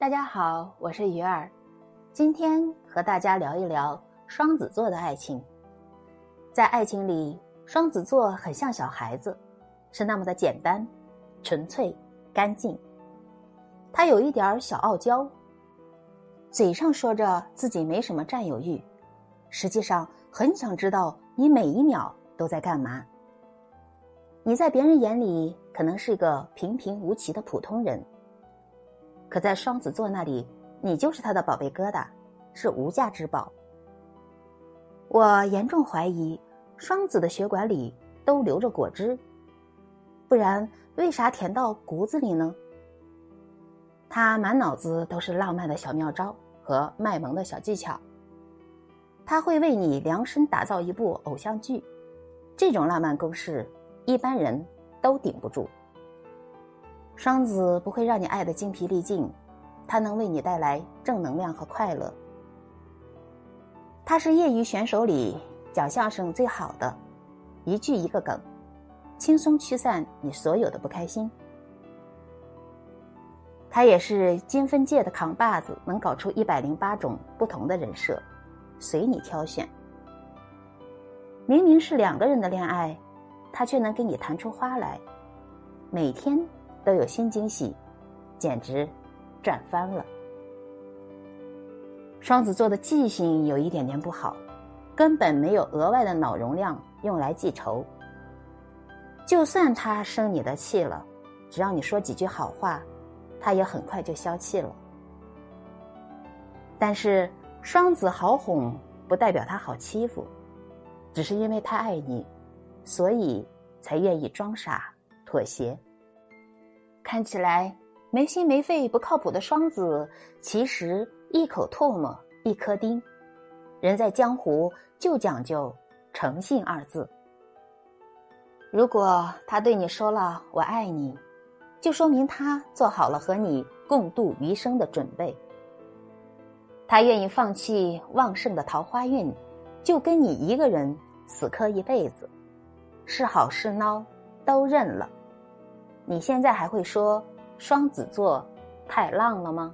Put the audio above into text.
大家好，我是鱼儿，今天和大家聊一聊双子座的爱情。在爱情里，双子座很像小孩子，是那么的简单、纯粹、干净。他有一点小傲娇，嘴上说着自己没什么占有欲，实际上很想知道你每一秒都在干嘛。你在别人眼里可能是个平平无奇的普通人。可在双子座那里，你就是他的宝贝疙瘩，是无价之宝。我严重怀疑，双子的血管里都流着果汁，不然为啥甜到骨子里呢？他满脑子都是浪漫的小妙招和卖萌的小技巧，他会为你量身打造一部偶像剧，这种浪漫攻势，一般人都顶不住。双子不会让你爱的精疲力尽，他能为你带来正能量和快乐。他是业余选手里讲相声最好的，一句一个梗，轻松驱散你所有的不开心。他也是金分界的扛把子，能搞出一百零八种不同的人设，随你挑选。明明是两个人的恋爱，他却能给你弹出花来，每天。都有新惊喜，简直赚翻了。双子座的记性有一点点不好，根本没有额外的脑容量用来记仇。就算他生你的气了，只要你说几句好话，他也很快就消气了。但是双子好哄，不代表他好欺负，只是因为他爱你，所以才愿意装傻妥协。看起来没心没肺、不靠谱的双子，其实一口唾沫一颗钉。人在江湖就讲究诚信二字。如果他对你说了“我爱你”，就说明他做好了和你共度余生的准备。他愿意放弃旺盛的桃花运，就跟你一个人死磕一辈子，是好是孬都认了。你现在还会说双子座太浪了吗？